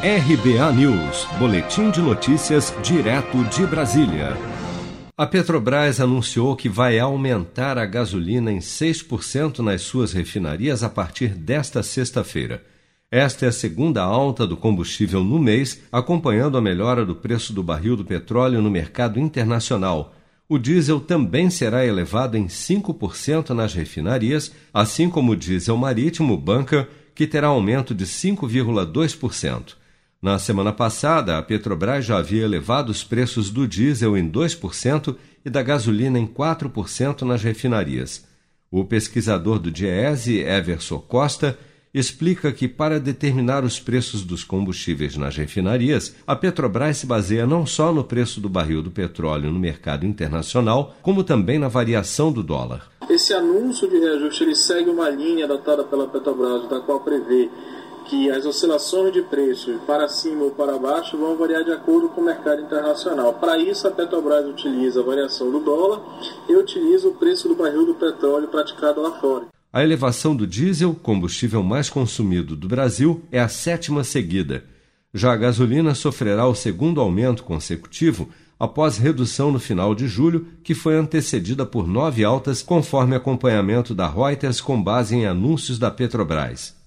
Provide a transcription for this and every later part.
RBA News, Boletim de Notícias, direto de Brasília. A Petrobras anunciou que vai aumentar a gasolina em 6% nas suas refinarias a partir desta sexta-feira. Esta é a segunda alta do combustível no mês, acompanhando a melhora do preço do barril do petróleo no mercado internacional. O diesel também será elevado em 5% nas refinarias, assim como o diesel marítimo banca, que terá aumento de 5,2%. Na semana passada, a Petrobras já havia elevado os preços do diesel em 2% e da gasolina em 4% nas refinarias. O pesquisador do DIEESE, Everson Costa, explica que, para determinar os preços dos combustíveis nas refinarias, a Petrobras se baseia não só no preço do barril do petróleo no mercado internacional, como também na variação do dólar. Esse anúncio de reajuste ele segue uma linha adotada pela Petrobras, da qual prevê que as oscilações de preço para cima ou para baixo vão variar de acordo com o mercado internacional. Para isso, a Petrobras utiliza a variação do dólar e utiliza o preço do barril do petróleo praticado lá fora. A elevação do diesel, combustível mais consumido do Brasil, é a sétima seguida. Já a gasolina sofrerá o segundo aumento consecutivo após redução no final de julho, que foi antecedida por nove altas, conforme acompanhamento da Reuters com base em anúncios da Petrobras.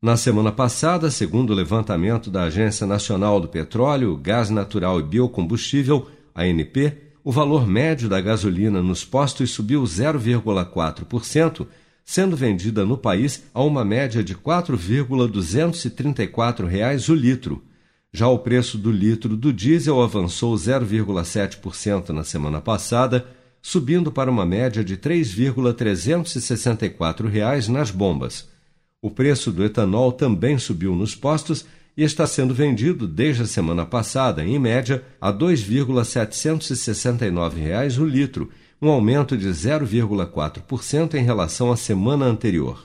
Na semana passada, segundo o levantamento da Agência Nacional do Petróleo, Gás Natural e Biocombustível, ANP, o valor médio da gasolina nos postos subiu 0,4%, sendo vendida no país a uma média de 4,234 reais o litro. Já o preço do litro do diesel avançou 0,7% na semana passada, subindo para uma média de 3,364 reais nas bombas. O preço do etanol também subiu nos postos e está sendo vendido desde a semana passada, em média, a R$ 2,769 o litro, um aumento de 0,4% em relação à semana anterior.